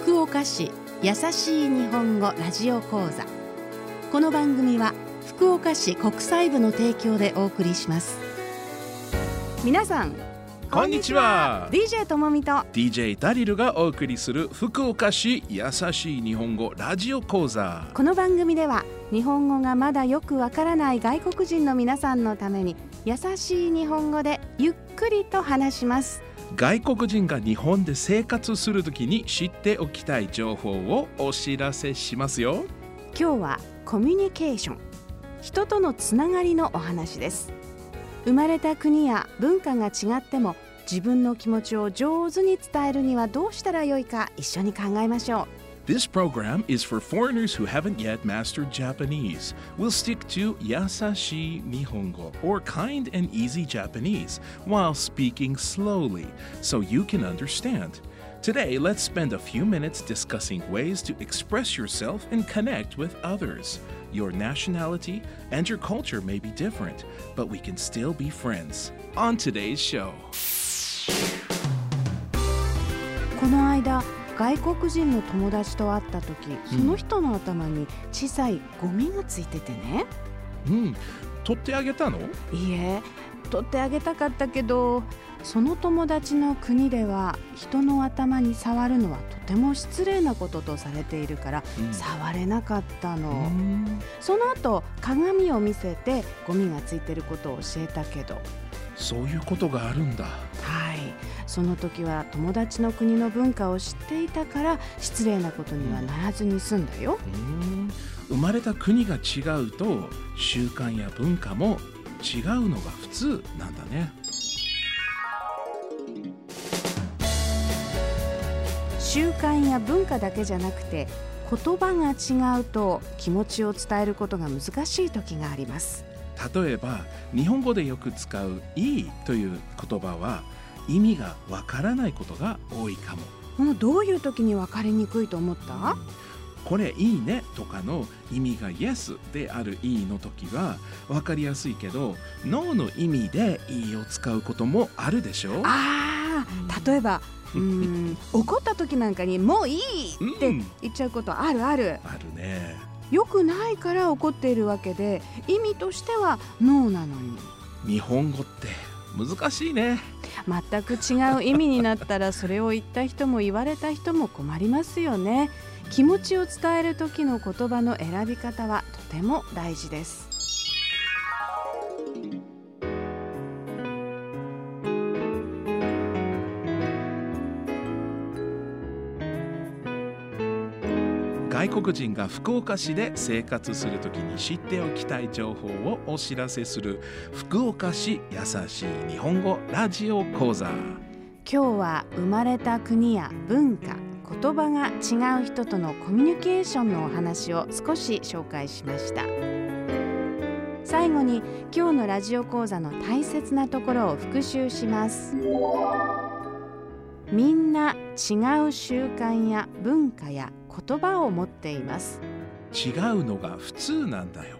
福岡市優しい日本語ラジオ講座。この番組は福岡市国際部の提供でお送りします。皆さんこんにちは。DJ ともみと。DJ ダリルがお送りする福岡市優しい日本語ラジオ講座。この番組では日本語がまだよくわからない外国人の皆さんのために優しい日本語でゆっくりと話します外国人が日本で生活するときに知っておきたい情報をお知らせしますよ。今日はコミュニケーション。人とのつながりのお話です。生まれた国や文化が違っても自分の気持ちを上手に伝えるにはどうしたらよいか一緒に考えましょう。This program is for foreigners who haven't yet mastered Japanese. We'll stick to yasashi nihongo or kind and easy Japanese while speaking slowly so you can understand. Today, let's spend a few minutes discussing ways to express yourself and connect with others. Your nationality and your culture may be different, but we can still be friends. On today's show. この間 外国人の友達と会った時その人の頭に小さいゴミがついててね、うん、取ってあげたの？いいえ取ってあげたかったけどその友達の国では人の頭に触るのはとても失礼なこととされているから、うん。触れなかったの、うん。その後鏡を見せてゴミがついてることを教えたけどそういうことがあるんだ。はいその時は友達の国の文化を知っていたから失礼なことにはならずに済んだようん生まれた国が違うと習慣や文化も違うのが普通なんだね。習慣や文化だけじゃなくて言葉が違うと気持ちを伝えることが難しい時があります例えば日本語でよく使う「いい」という言葉は意味がわからないことが多いかも。もうどういう時に分かりにくいと思った？これいいねとかの意味が Yes であるいいの時は分かりやすいけど No の意味でいいを使うこともあるでしょ？あー例えばうーん 怒った時なんかに「もういい!」ってうん言っちゃうことあるあるあるね。よくないから怒っているわけで意味としてはノーなのに。日本語って難しいね。全く違う意味になったらそれを言った人も言われた人も困りますよね。気持ちを伝える時の言葉の選び方はとても大事です外国人が福岡市で生活するときに知っておきたい情報をお知らせする福岡市優しい日本語ラジオ講座。今日は生まれた国や文化言葉が違う人とのコミュニケーションのお話を少し紹介しました。最後に今日のラジオ講座の大切なところを復習します。みんな違う習慣や文化や言葉を持っています。違うのが普通なんだよ。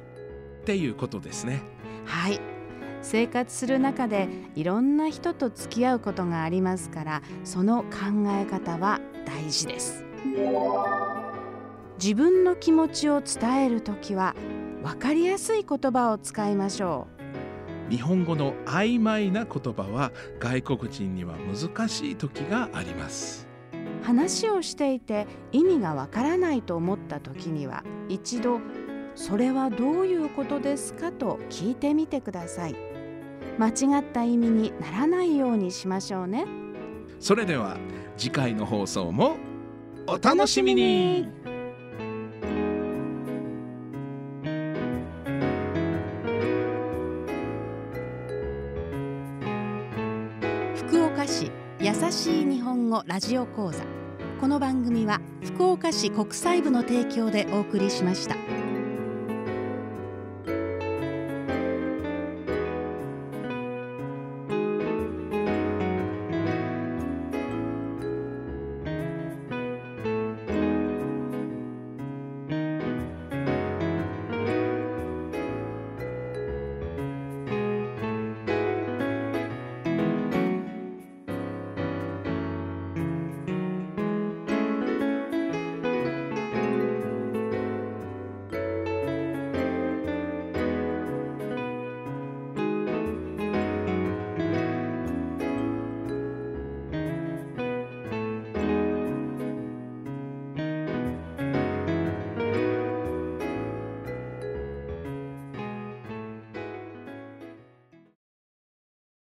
っていうことですね。はい。生活する中でいろんな人と付き合うことがありますからその考え方は大事です。自分の気持ちを伝えるときは分かりやすい言葉を使いましょ日本語の曖昧な言葉は外国人には難しい時があります。う話をしていて意味がわからないと思った時には一度「それはどういうことですか?」と聞いてみてください間違った意味にならないようにしましょうねそれでは次回の放送もお楽しみに福岡市優しい日本語ラジオ講座この番組は福岡市国際部の提供でお送りしました。